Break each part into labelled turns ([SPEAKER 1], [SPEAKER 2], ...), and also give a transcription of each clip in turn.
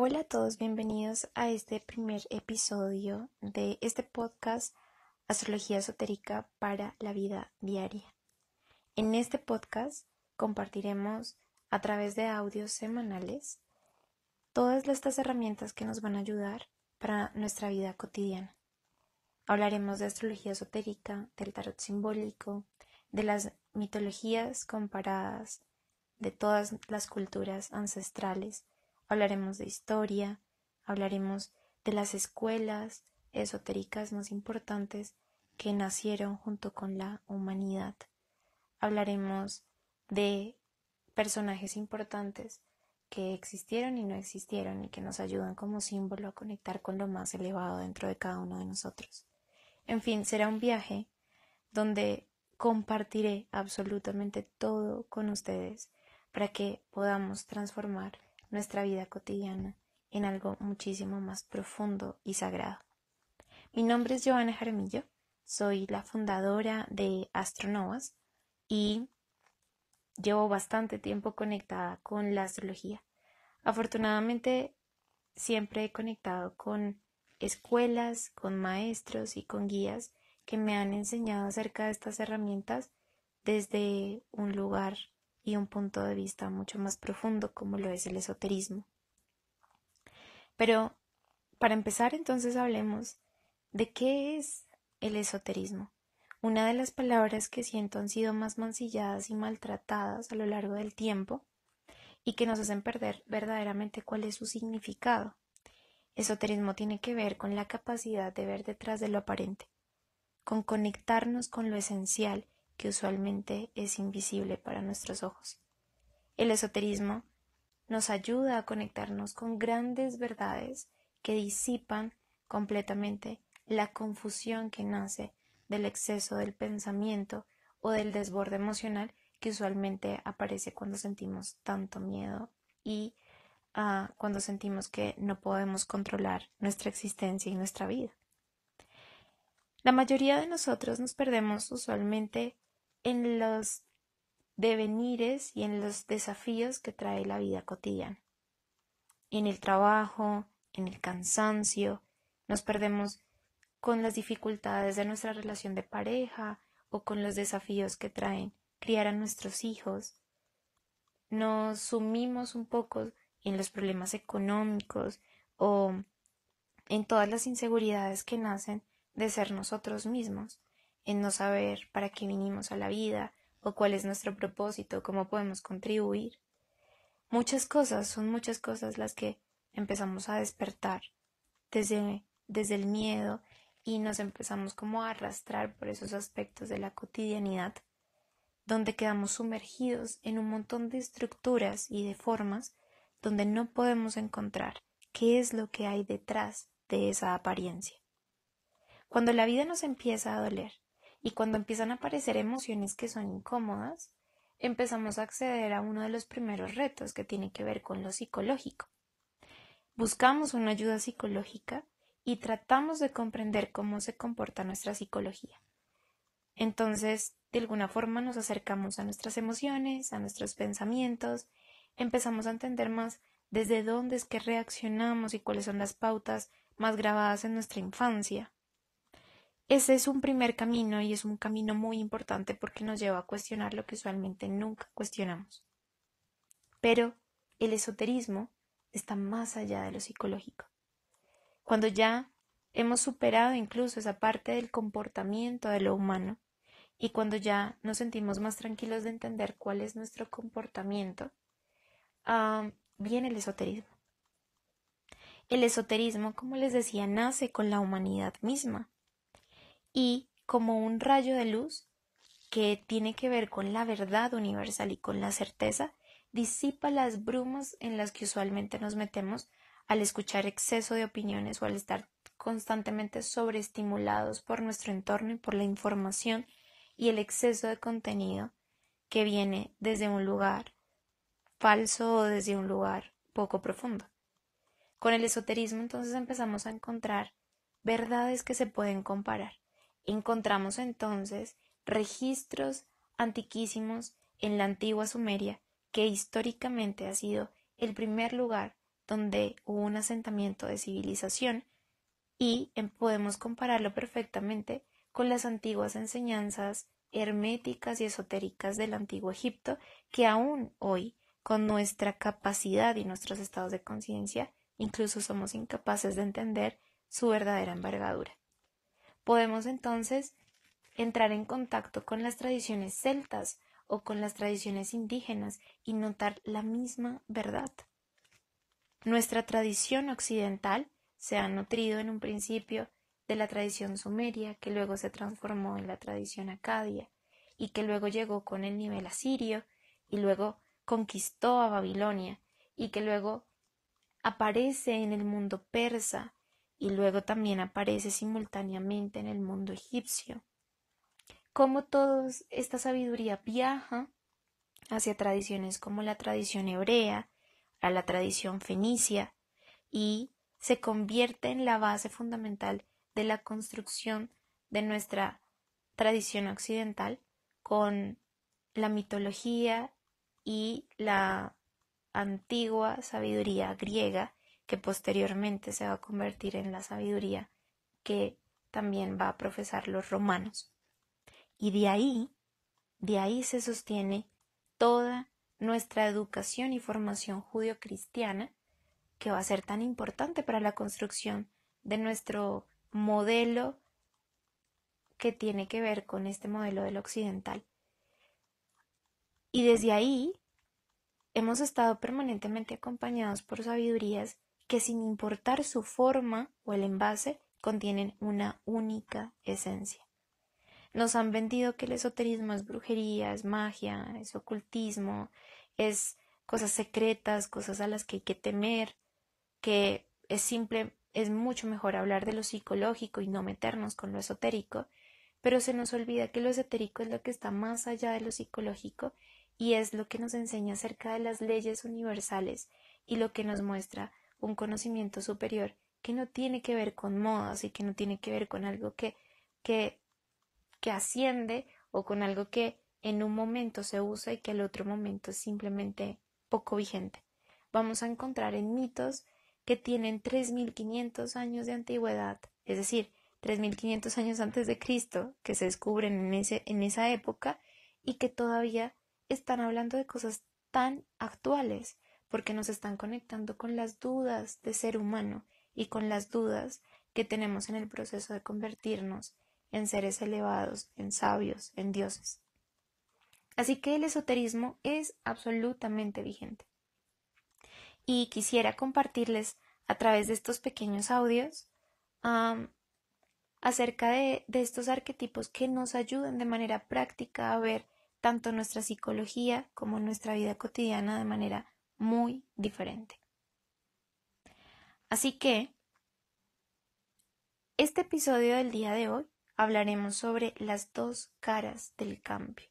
[SPEAKER 1] Hola a todos, bienvenidos a este primer episodio de este podcast Astrología Esotérica para la Vida Diaria. En este podcast compartiremos a través de audios semanales todas estas herramientas que nos van a ayudar para nuestra vida cotidiana. Hablaremos de astrología esotérica, del tarot simbólico, de las mitologías comparadas, de todas las culturas ancestrales, hablaremos de historia, hablaremos de las escuelas esotéricas más importantes que nacieron junto con la humanidad. Hablaremos de personajes importantes que existieron y no existieron y que nos ayudan como símbolo a conectar con lo más elevado dentro de cada uno de nosotros. En fin, será un viaje donde compartiré absolutamente todo con ustedes para que podamos transformar nuestra vida cotidiana en algo muchísimo más profundo y sagrado. Mi nombre es Joana Jaramillo, soy la fundadora de Astronovas y llevo bastante tiempo conectada con la astrología. Afortunadamente siempre he conectado con escuelas, con maestros y con guías que me han enseñado acerca de estas herramientas desde un lugar y un punto de vista mucho más profundo como lo es el esoterismo. Pero para empezar entonces hablemos de qué es el esoterismo. Una de las palabras que siento han sido más mancilladas y maltratadas a lo largo del tiempo y que nos hacen perder verdaderamente cuál es su significado. Esoterismo tiene que ver con la capacidad de ver detrás de lo aparente, con conectarnos con lo esencial que usualmente es invisible para nuestros ojos. El esoterismo nos ayuda a conectarnos con grandes verdades que disipan completamente la confusión que nace del exceso del pensamiento o del desborde emocional que usualmente aparece cuando sentimos tanto miedo y ah, cuando sentimos que no podemos controlar nuestra existencia y nuestra vida. La mayoría de nosotros nos perdemos usualmente en los devenires y en los desafíos que trae la vida cotidiana. En el trabajo, en el cansancio, nos perdemos con las dificultades de nuestra relación de pareja o con los desafíos que traen criar a nuestros hijos. Nos sumimos un poco en los problemas económicos o en todas las inseguridades que nacen de ser nosotros mismos en no saber para qué vinimos a la vida o cuál es nuestro propósito, cómo podemos contribuir. Muchas cosas, son muchas cosas las que empezamos a despertar desde, desde el miedo y nos empezamos como a arrastrar por esos aspectos de la cotidianidad, donde quedamos sumergidos en un montón de estructuras y de formas donde no podemos encontrar qué es lo que hay detrás de esa apariencia. Cuando la vida nos empieza a doler, y cuando empiezan a aparecer emociones que son incómodas, empezamos a acceder a uno de los primeros retos que tiene que ver con lo psicológico. Buscamos una ayuda psicológica y tratamos de comprender cómo se comporta nuestra psicología. Entonces, de alguna forma nos acercamos a nuestras emociones, a nuestros pensamientos, empezamos a entender más desde dónde es que reaccionamos y cuáles son las pautas más grabadas en nuestra infancia. Ese es un primer camino y es un camino muy importante porque nos lleva a cuestionar lo que usualmente nunca cuestionamos. Pero el esoterismo está más allá de lo psicológico. Cuando ya hemos superado incluso esa parte del comportamiento de lo humano y cuando ya nos sentimos más tranquilos de entender cuál es nuestro comportamiento, ah, viene el esoterismo. El esoterismo, como les decía, nace con la humanidad misma y como un rayo de luz que tiene que ver con la verdad universal y con la certeza, disipa las brumas en las que usualmente nos metemos al escuchar exceso de opiniones o al estar constantemente sobreestimulados por nuestro entorno y por la información y el exceso de contenido que viene desde un lugar falso o desde un lugar poco profundo. Con el esoterismo entonces empezamos a encontrar verdades que se pueden comparar Encontramos entonces registros antiquísimos en la antigua Sumeria, que históricamente ha sido el primer lugar donde hubo un asentamiento de civilización y podemos compararlo perfectamente con las antiguas enseñanzas herméticas y esotéricas del antiguo Egipto que aún hoy, con nuestra capacidad y nuestros estados de conciencia, incluso somos incapaces de entender su verdadera envergadura. Podemos entonces entrar en contacto con las tradiciones celtas o con las tradiciones indígenas y notar la misma verdad. Nuestra tradición occidental se ha nutrido en un principio de la tradición sumeria, que luego se transformó en la tradición acadia, y que luego llegó con el nivel asirio, y luego conquistó a Babilonia, y que luego aparece en el mundo persa, y luego también aparece simultáneamente en el mundo egipcio. Cómo toda esta sabiduría viaja hacia tradiciones como la tradición hebrea, a la tradición fenicia, y se convierte en la base fundamental de la construcción de nuestra tradición occidental con la mitología y la antigua sabiduría griega que posteriormente se va a convertir en la sabiduría que también va a profesar los romanos. Y de ahí, de ahí se sostiene toda nuestra educación y formación judio-cristiana que va a ser tan importante para la construcción de nuestro modelo que tiene que ver con este modelo del occidental. Y desde ahí hemos estado permanentemente acompañados por sabidurías que sin importar su forma o el envase contienen una única esencia. Nos han vendido que el esoterismo es brujería, es magia, es ocultismo, es cosas secretas, cosas a las que hay que temer, que es simple, es mucho mejor hablar de lo psicológico y no meternos con lo esotérico, pero se nos olvida que lo esotérico es lo que está más allá de lo psicológico y es lo que nos enseña acerca de las leyes universales y lo que nos muestra un conocimiento superior que no tiene que ver con modas y que no tiene que ver con algo que, que, que asciende o con algo que en un momento se usa y que al otro momento es simplemente poco vigente. Vamos a encontrar en mitos que tienen 3.500 años de antigüedad, es decir, 3.500 años antes de Cristo, que se descubren en, ese, en esa época y que todavía están hablando de cosas tan actuales, porque nos están conectando con las dudas de ser humano y con las dudas que tenemos en el proceso de convertirnos en seres elevados, en sabios, en dioses. Así que el esoterismo es absolutamente vigente y quisiera compartirles a través de estos pequeños audios acerca de, de estos arquetipos que nos ayudan de manera práctica a ver tanto nuestra psicología como nuestra vida cotidiana de manera muy diferente. Así que, este episodio del día de hoy hablaremos sobre las dos caras del cambio,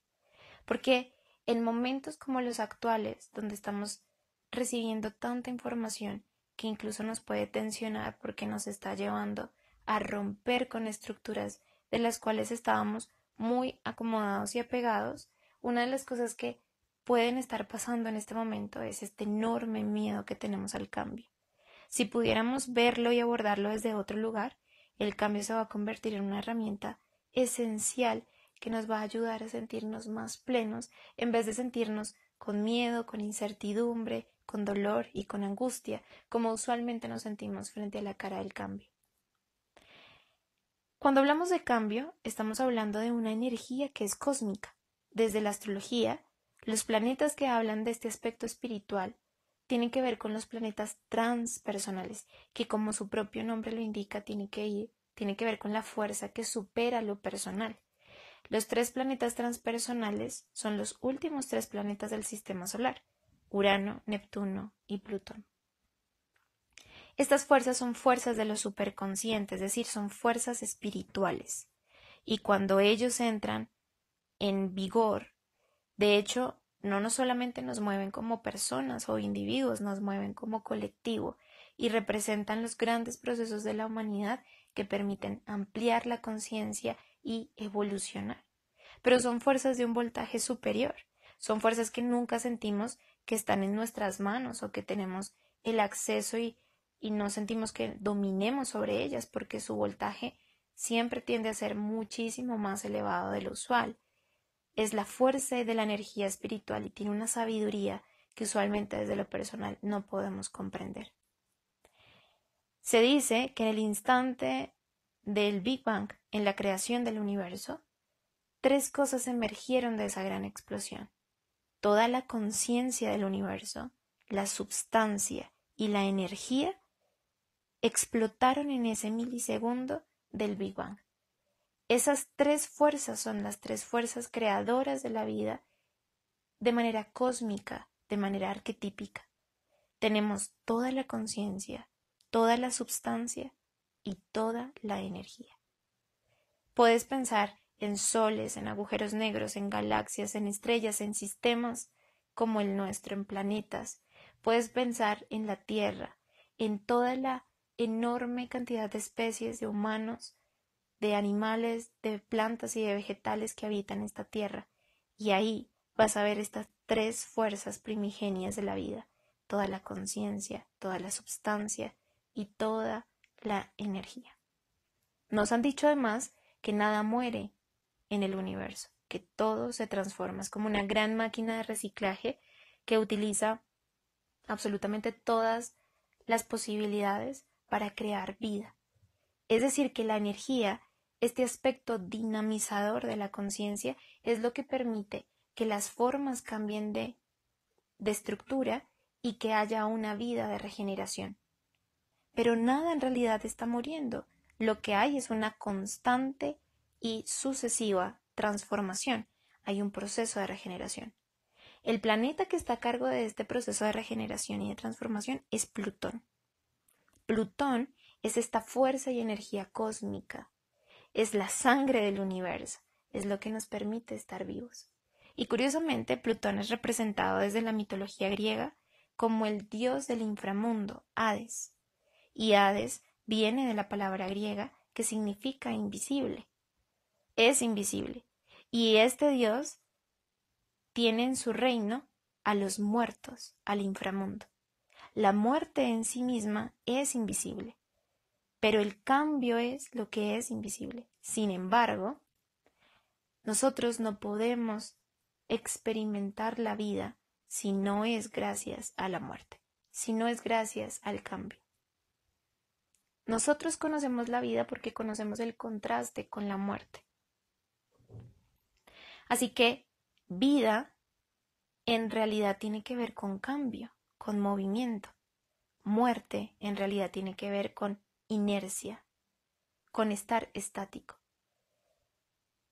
[SPEAKER 1] porque en momentos como los actuales, donde estamos recibiendo tanta información que incluso nos puede tensionar porque nos está llevando a romper con estructuras de las cuales estábamos muy acomodados y apegados, una de las cosas que pueden estar pasando en este momento es este enorme miedo que tenemos al cambio. Si pudiéramos verlo y abordarlo desde otro lugar, el cambio se va a convertir en una herramienta esencial que nos va a ayudar a sentirnos más plenos en vez de sentirnos con miedo, con incertidumbre, con dolor y con angustia, como usualmente nos sentimos frente a la cara del cambio. Cuando hablamos de cambio, estamos hablando de una energía que es cósmica. Desde la astrología, los planetas que hablan de este aspecto espiritual tienen que ver con los planetas transpersonales, que como su propio nombre lo indica, tiene que ir, tiene que ver con la fuerza que supera lo personal. Los tres planetas transpersonales son los últimos tres planetas del sistema solar, Urano, Neptuno y Plutón. Estas fuerzas son fuerzas de lo superconsciente, es decir, son fuerzas espirituales. Y cuando ellos entran en vigor, de hecho, no solamente nos mueven como personas o individuos, nos mueven como colectivo y representan los grandes procesos de la humanidad que permiten ampliar la conciencia y evolucionar. Pero son fuerzas de un voltaje superior, son fuerzas que nunca sentimos que están en nuestras manos o que tenemos el acceso y, y no sentimos que dominemos sobre ellas porque su voltaje siempre tiende a ser muchísimo más elevado de lo usual. Es la fuerza de la energía espiritual y tiene una sabiduría que usualmente desde lo personal no podemos comprender. Se dice que en el instante del Big Bang, en la creación del universo, tres cosas emergieron de esa gran explosión. Toda la conciencia del universo, la substancia y la energía explotaron en ese milisegundo del Big Bang. Esas tres fuerzas son las tres fuerzas creadoras de la vida de manera cósmica, de manera arquetípica. Tenemos toda la conciencia, toda la substancia y toda la energía. Puedes pensar en soles, en agujeros negros, en galaxias, en estrellas, en sistemas como el nuestro, en planetas. Puedes pensar en la Tierra, en toda la enorme cantidad de especies de humanos, de animales, de plantas y de vegetales que habitan esta tierra. Y ahí vas a ver estas tres fuerzas primigenias de la vida, toda la conciencia, toda la substancia y toda la energía. Nos han dicho además que nada muere en el universo, que todo se transforma, es como una gran máquina de reciclaje que utiliza absolutamente todas las posibilidades para crear vida. Es decir, que la energía, este aspecto dinamizador de la conciencia, es lo que permite que las formas cambien de, estructura y que haya una vida de regeneración. Pero nada en realidad está muriendo. Lo que hay es una constante y sucesiva transformación. Hay un proceso de regeneración. El planeta que está a cargo de este proceso de regeneración y de transformación es Plutón. Plutón es esta fuerza y energía cósmica, es la sangre del universo, es lo que nos permite estar vivos. Y curiosamente, Plutón es representado desde la mitología griega como el dios del inframundo, Hades. Y Hades viene de la palabra griega que significa invisible. Es invisible. Y este dios tiene en su reino a los muertos, al inframundo. La muerte en sí misma es invisible, pero el cambio es lo que es invisible. Sin embargo, nosotros no podemos experimentar la vida si no es gracias a la muerte, si no es gracias al cambio. Nosotros conocemos la vida porque conocemos el contraste con la muerte. Así que vida en realidad tiene que ver con cambio con movimiento. Muerte en realidad tiene que ver con inercia, con estar estático.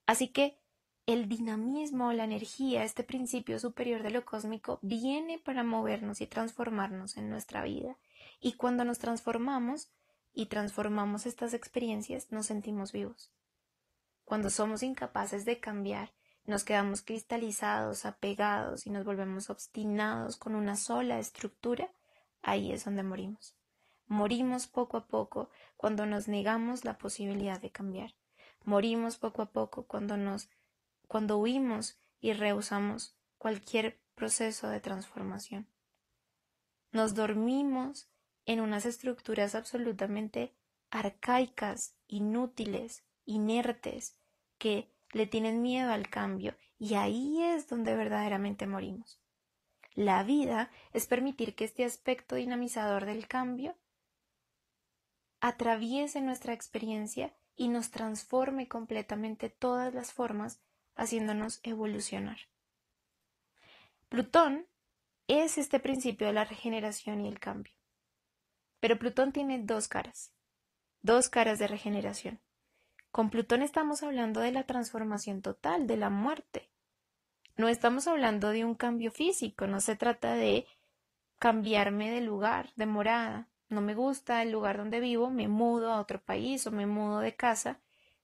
[SPEAKER 1] Así que el dinamismo, la energía, este principio superior de lo cósmico, viene para movernos y transformarnos en nuestra vida. Y cuando nos transformamos y transformamos estas experiencias, nos sentimos vivos. Cuando somos incapaces de cambiar nos quedamos cristalizados, apegados y nos volvemos obstinados con una sola estructura, ahí es donde morimos. Morimos poco a poco cuando nos negamos la posibilidad de cambiar. Morimos poco a poco cuando nos cuando huimos y rehusamos cualquier proceso de transformación. Nos dormimos en unas estructuras absolutamente arcaicas, inútiles, inertes, que le tienen miedo al cambio y ahí es donde verdaderamente morimos. La vida es permitir que este aspecto dinamizador del cambio atraviese nuestra experiencia y nos transforme completamente todas las formas, haciéndonos evolucionar. Plutón es este principio de la regeneración y el cambio. Pero Plutón tiene dos caras, dos caras de regeneración. Con Plutón estamos hablando de la transformación total, de la muerte. No estamos hablando de un cambio físico, no se trata de cambiarme de lugar, de morada. No me gusta el lugar donde vivo, me mudo a otro país o me mudo de casa,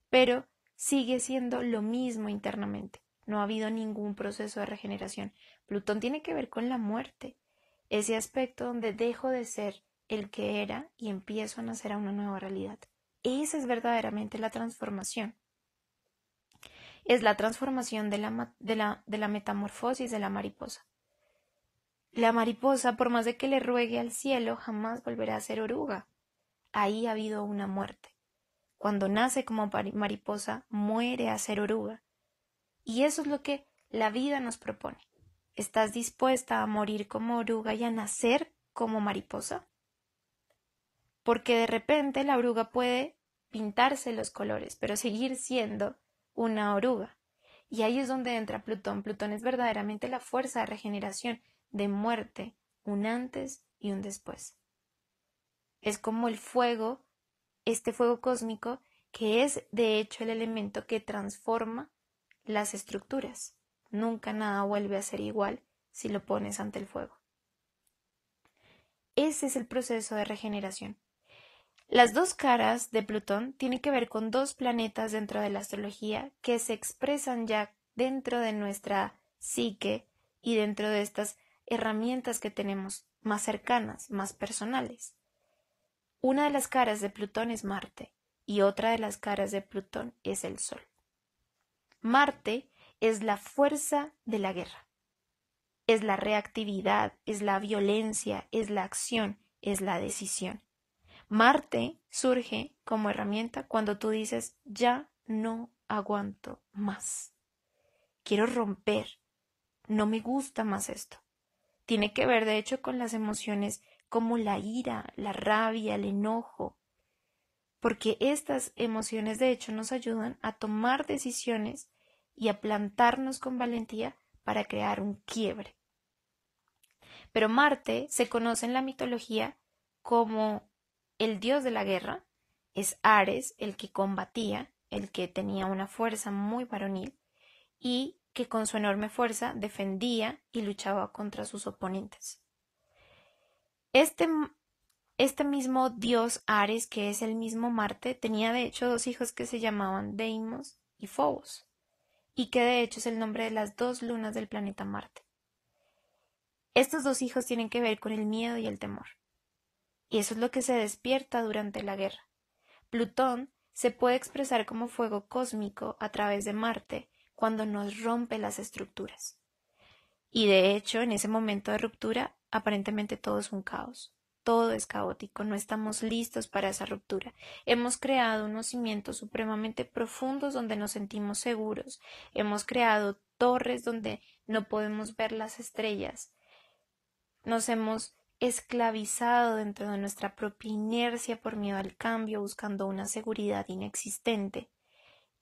[SPEAKER 1] pero sigue siendo lo mismo internamente. No ha habido ningún proceso de regeneración. Plutón tiene que ver con la muerte, ese aspecto donde dejo de ser el que era y empiezo a nacer a una nueva realidad. Esa es verdaderamente la transformación. Es la transformación de la, de la, de la metamorfosis de la mariposa. La mariposa, por más de que le ruegue al cielo, jamás volverá a ser oruga. Ahí ha habido una muerte. Cuando nace como mariposa, muere a ser oruga. Y eso es lo que la vida nos propone. ¿Estás dispuesta a morir como oruga y a nacer como mariposa? Porque de repente la oruga puede pintarse los colores, pero seguir siendo una oruga. Y ahí es donde entra Plutón. Plutón es verdaderamente la fuerza de regeneración, de muerte, un antes y un después. Es como el fuego, este fuego cósmico, que es de hecho el elemento que transforma las estructuras. Nunca nada vuelve a ser igual si lo pones ante el fuego. Ese es el proceso de regeneración. Las dos caras de Plutón tienen que ver con dos planetas dentro de la astrología que se expresan ya dentro de nuestra psique y dentro de estas herramientas que tenemos más cercanas, más personales. Una de las caras de Plutón es Marte y otra de las caras de Plutón es el Sol. Marte es la fuerza de la guerra, es la reactividad, es la violencia, es la acción, es la decisión. Marte surge como herramienta cuando tú dices ya no aguanto más. Quiero romper. No me gusta más esto. Tiene que ver, de hecho, con las emociones como la ira, la rabia, el enojo, porque estas emociones, de hecho, nos ayudan a tomar decisiones y a plantarnos con valentía para crear un quiebre. Pero Marte se conoce en la mitología como el dios de la guerra, es Ares el que combatía, el que tenía una fuerza muy varonil y que con su enorme fuerza defendía y luchaba contra sus oponentes. Este, este mismo dios Ares, que es el mismo Marte, tenía de hecho dos hijos que se llamaban Deimos y Phobos y que de hecho es el nombre de las dos lunas del planeta Marte. Estos dos hijos tienen que ver con el miedo y el temor. Y eso es lo que se despierta durante la guerra. Plutón se puede expresar como fuego cósmico a través de Marte cuando nos rompe las estructuras. Y de hecho, en ese momento de ruptura, aparentemente todo es un caos todo es caótico, no estamos listos para esa ruptura. Hemos creado unos cimientos supremamente profundos donde nos sentimos seguros, hemos creado torres donde no podemos ver las estrellas, nos hemos esclavizado dentro de nuestra propia inercia por miedo al cambio, buscando una seguridad inexistente.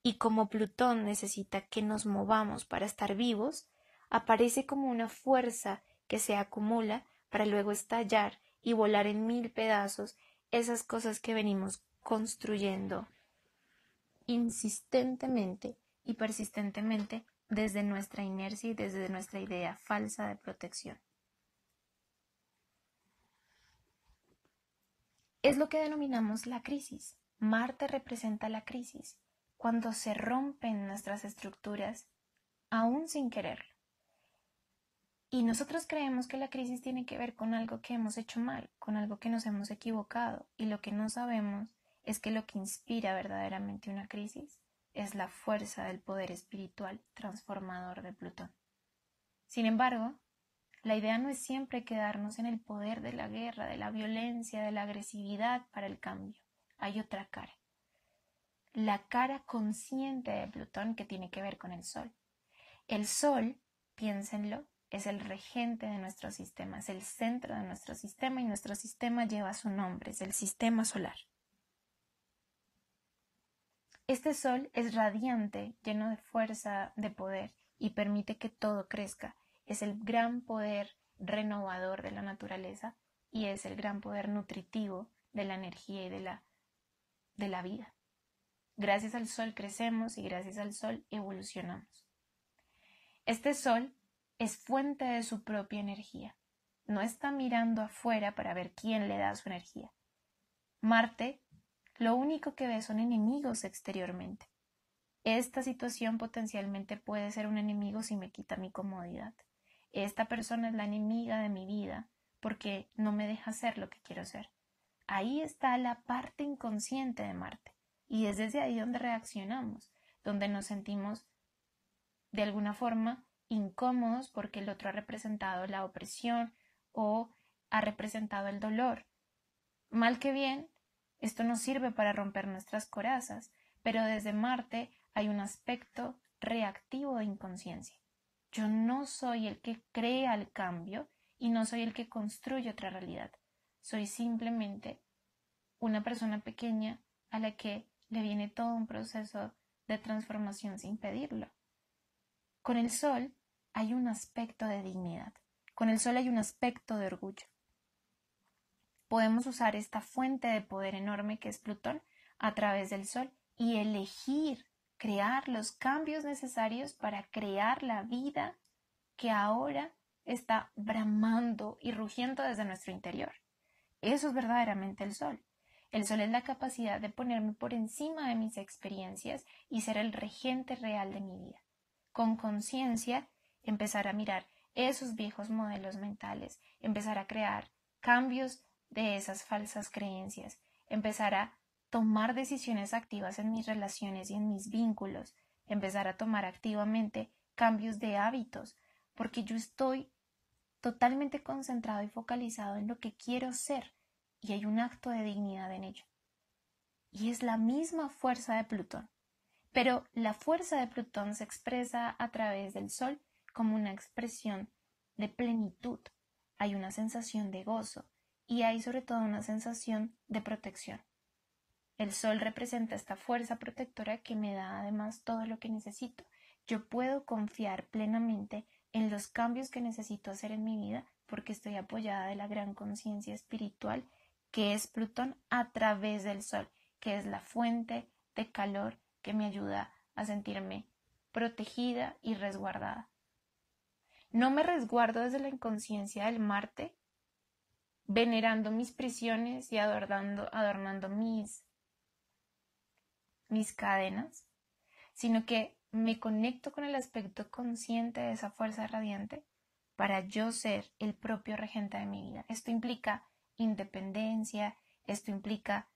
[SPEAKER 1] Y como Plutón necesita que nos movamos para estar vivos, aparece como una fuerza que se acumula para luego estallar y volar en mil pedazos esas cosas que venimos construyendo insistentemente y persistentemente desde nuestra inercia y desde nuestra idea falsa de protección. Es lo que denominamos la crisis. Marte representa la crisis, cuando se rompen nuestras estructuras aún sin quererlo. Y nosotros creemos que la crisis tiene que ver con algo que hemos hecho mal, con algo que nos hemos equivocado, y lo que no sabemos es que lo que inspira verdaderamente una crisis es la fuerza del poder espiritual transformador de Plutón. Sin embargo, la idea no es siempre quedarnos en el poder de la guerra, de la violencia, de la agresividad para el cambio. Hay otra cara. La cara consciente de Plutón que tiene que ver con el Sol. El Sol, piénsenlo, es el regente de nuestro sistema, es el centro de nuestro sistema y nuestro sistema lleva su nombre, es el sistema solar. Este sol es radiante, lleno de fuerza, de poder y permite que todo crezca. Es el gran poder renovador de la naturaleza y es el gran poder nutritivo de la energía y de la, de la vida. Gracias al sol crecemos y gracias al sol evolucionamos. Este sol es fuente de su propia energía. No está mirando afuera para ver quién le da su energía. Marte lo único que ve son enemigos exteriormente. Esta situación potencialmente puede ser un enemigo si me quita mi comodidad. Esta persona es la enemiga de mi vida porque no me deja ser lo que quiero ser. Ahí está la parte inconsciente de Marte y es desde ahí donde reaccionamos, donde nos sentimos de alguna forma incómodos porque el otro ha representado la opresión o ha representado el dolor. Mal que bien, esto nos sirve para romper nuestras corazas, pero desde Marte hay un aspecto reactivo de inconsciencia. Yo no soy el que crea el cambio y no soy el que construye otra realidad. Soy simplemente una persona pequeña a la que le viene todo un proceso de transformación sin pedirlo. Con el sol hay un aspecto de dignidad. Con el sol hay un aspecto de orgullo. Podemos usar esta fuente de poder enorme que es Plutón a través del sol y elegir crear los cambios necesarios para crear la vida que ahora está bramando y rugiendo desde nuestro interior. Eso es verdaderamente el sol. El sol es la capacidad de ponerme por encima de mis experiencias y ser el regente real de mi vida. Con conciencia, empezar a mirar esos viejos modelos mentales, empezar a crear cambios de esas falsas creencias, empezar a tomar decisiones activas en mis relaciones y en mis vínculos, empezar a tomar activamente cambios de hábitos, porque yo estoy totalmente concentrado y focalizado en lo que quiero ser y hay un acto de dignidad en ello. Y es la misma fuerza de Plutón. Pero la fuerza de Plutón se expresa a través del Sol como una expresión de plenitud. Hay una sensación de gozo y hay sobre todo una sensación de protección. El sol representa esta fuerza protectora que me da además todo lo que necesito. Yo puedo confiar plenamente en los cambios que necesito hacer en mi vida porque estoy apoyada de la gran conciencia espiritual que es Plutón a través del sol, que es la fuente de calor que me ayuda a sentirme protegida y resguardada. No me resguardo desde la inconsciencia del Marte, venerando mis prisiones y adornando, mis mis cadenas, sino que me conecto con el aspecto consciente de esa fuerza radiante para yo ser el propio regente de mi vida. Esto implica independencia, esto implica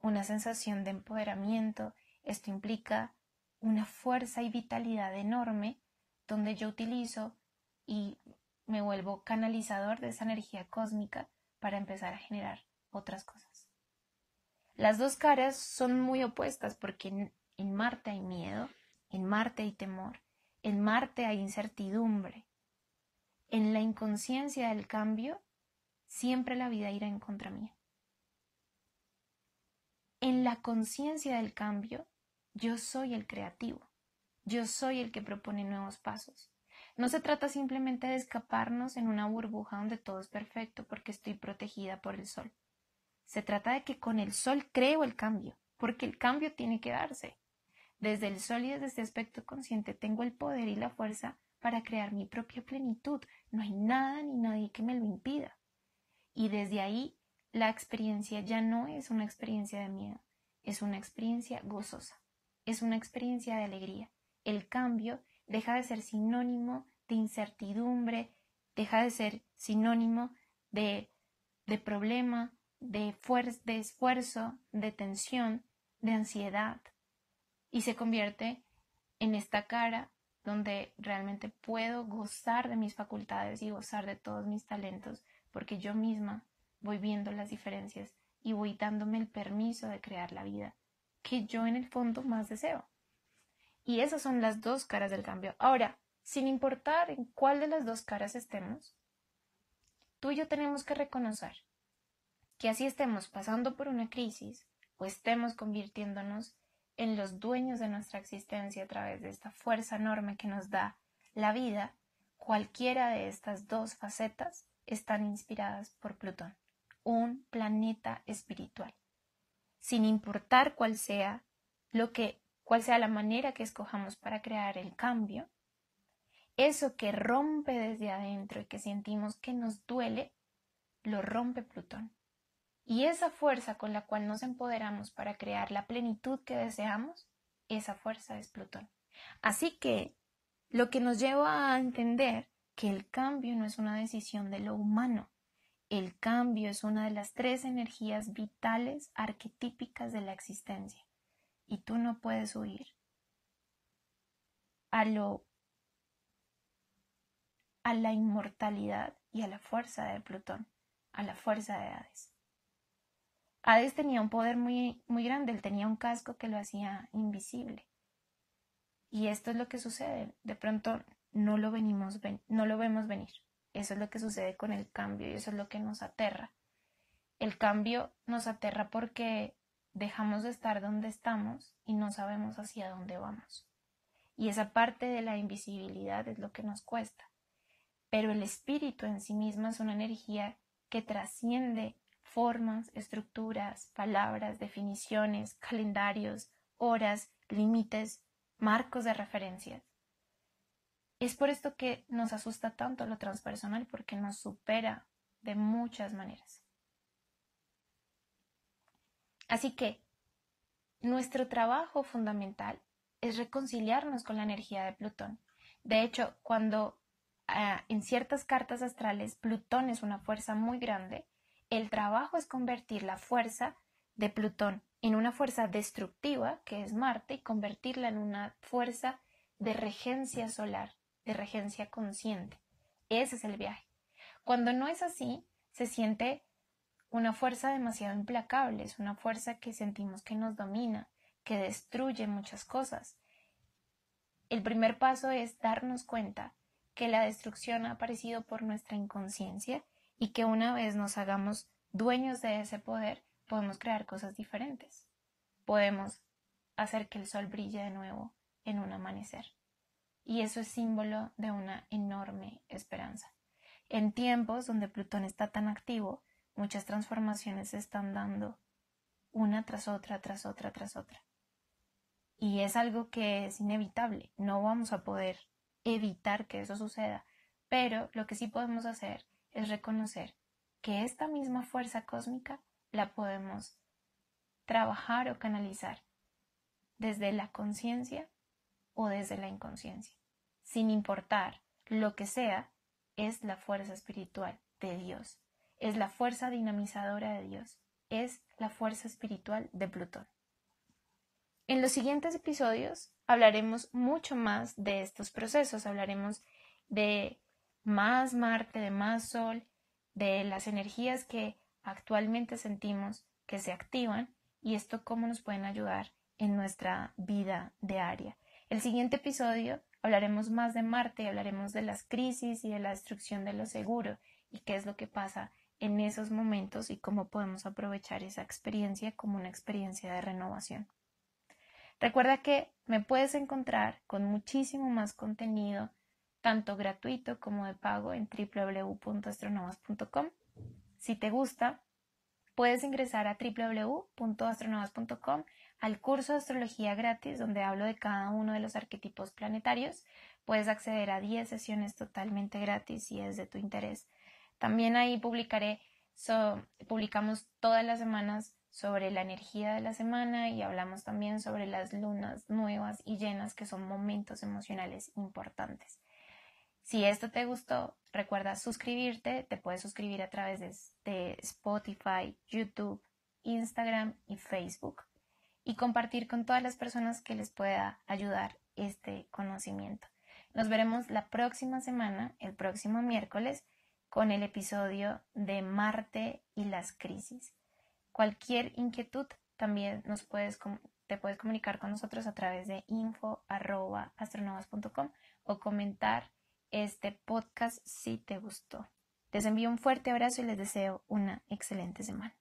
[SPEAKER 1] una sensación de empoderamiento, esto implica una fuerza y vitalidad enorme donde yo utilizo y me vuelvo canalizador de esa energía cósmica para empezar a generar otras cosas. Las dos caras son muy opuestas porque en, Marte hay miedo, en Marte hay temor, en Marte hay incertidumbre. En la inconsciencia del cambio, siempre la vida irá en contra mía. En la conciencia del cambio, yo soy el creativo, yo soy el que propone nuevos pasos. No se trata simplemente de escaparnos en una burbuja donde todo es perfecto porque estoy protegida por el sol. Se trata de que con el sol creo el cambio, porque el cambio tiene que darse. Desde el sol y desde este aspecto consciente tengo el poder y la fuerza para crear mi propia plenitud. No hay nada ni nadie que me lo impida. Y desde ahí la experiencia ya no es una experiencia de miedo, es una experiencia gozosa, es una experiencia de alegría. El cambio deja de ser sinónimo de incertidumbre, deja de ser sinónimo de, de problema, de, de esfuerzo, de tensión, de ansiedad, y se convierte en esta cara donde realmente puedo gozar de mis facultades y gozar de todos mis talentos, porque yo misma voy viendo las diferencias y voy dándome el permiso de crear la vida que yo en el fondo más deseo. Y esas son las dos caras del cambio. Ahora, sin importar en cuál de las dos caras estemos, tú y yo tenemos que reconocer que así estemos pasando por una crisis o estemos convirtiéndonos en los dueños de nuestra existencia a través de esta fuerza enorme que nos da la vida, cualquiera de estas dos facetas están inspiradas por Plutón, un planeta espiritual. Sin importar cuál sea lo que cuál sea la manera que escojamos para crear el cambio, eso que rompe desde adentro y que sentimos que nos duele, lo rompe Plutón. Y esa fuerza con la cual nos empoderamos para crear la plenitud que deseamos, esa fuerza es Plutón. Así que lo que nos lleva a entender que el cambio no es una decisión de lo humano, el cambio es una de las tres energías vitales arquetípicas de la existencia. Y tú no puedes huir a lo a la inmortalidad y a la fuerza de Plutón, a la fuerza de Hades. Hades tenía un poder muy, muy grande, él tenía un casco que lo hacía invisible. Y esto es lo que sucede, de pronto no lo, venimos, no lo vemos venir. Eso es lo que sucede con el cambio y eso es lo que nos aterra. El cambio nos aterra porque dejamos de estar donde estamos y no sabemos hacia dónde vamos. Y esa parte de la invisibilidad es lo que nos cuesta. Pero el espíritu en sí mismo es una energía que trasciende formas, estructuras, palabras, definiciones, calendarios, horas, límites, marcos de referencia. Es por esto que nos asusta tanto lo transpersonal porque nos supera de muchas maneras. Así que nuestro trabajo fundamental es reconciliarnos con la energía de Plutón. De hecho, cuando ah, en ciertas cartas astrales Plutón es una fuerza muy grande, el trabajo es convertir la fuerza de Plutón en una fuerza destructiva, que es Marte, y convertirla en una fuerza de regencia solar, de regencia consciente. Ese es el viaje. Cuando no es así, se siente una fuerza demasiado implacable, es una fuerza que sentimos que nos domina, que destruye muchas cosas. El primer paso es darnos cuenta que la destrucción ha aparecido por nuestra inconsciencia y que una vez nos hagamos dueños de ese poder, podemos crear cosas diferentes. Podemos hacer que el sol brille de nuevo en un amanecer. Y eso es símbolo de una enorme esperanza. En tiempos donde Plutón está tan activo, muchas transformaciones se están dando una tras otra, tras otra, tras otra. Y es algo que es inevitable. No vamos a poder evitar que eso suceda. Pero lo que sí podemos hacer es reconocer que esta misma fuerza cósmica la podemos trabajar o canalizar desde la conciencia o desde la inconsciencia. Sin importar lo que sea, es la fuerza espiritual de Dios es la fuerza dinamizadora de Dios, es la fuerza espiritual de Plutón. En los siguientes episodios hablaremos mucho más de estos procesos, hablaremos de más Marte, de más Sol, de las energías que actualmente sentimos que se activan y esto cómo nos pueden ayudar en nuestra vida diaria. El siguiente episodio hablaremos más de Marte, hablaremos de las crisis y de la destrucción de lo seguro y qué es lo que pasa en esos momentos y cómo podemos aprovechar esa experiencia como una experiencia de renovación. Recuerda que me puedes encontrar con muchísimo más contenido, tanto gratuito como de pago, en www.astronovas.com. Si te gusta, puedes ingresar a www.astronovas.com al curso de astrología gratis donde hablo de cada uno de los arquetipos planetarios. Puedes acceder a 10 sesiones totalmente gratis si es de tu interés también ahí publicaré, publicamos todas las semanas sobre la energía de la semana y hablamos también sobre las lunas nuevas y llenas que son momentos emocionales importantes. Si esto te gustó, recuerda suscribirte, te puedes suscribir a través de, de Spotify, YouTube, Instagram y Facebook y compartir con todas las personas que les pueda ayudar este conocimiento. Nos veremos la próxima semana, el próximo miércoles, con el episodio de Marte y las crisis. Cualquier inquietud también nos puedes, te puedes comunicar con nosotros a través de info.astronovas.com o comentar este podcast si te gustó. Les envío un fuerte abrazo y les deseo una excelente semana.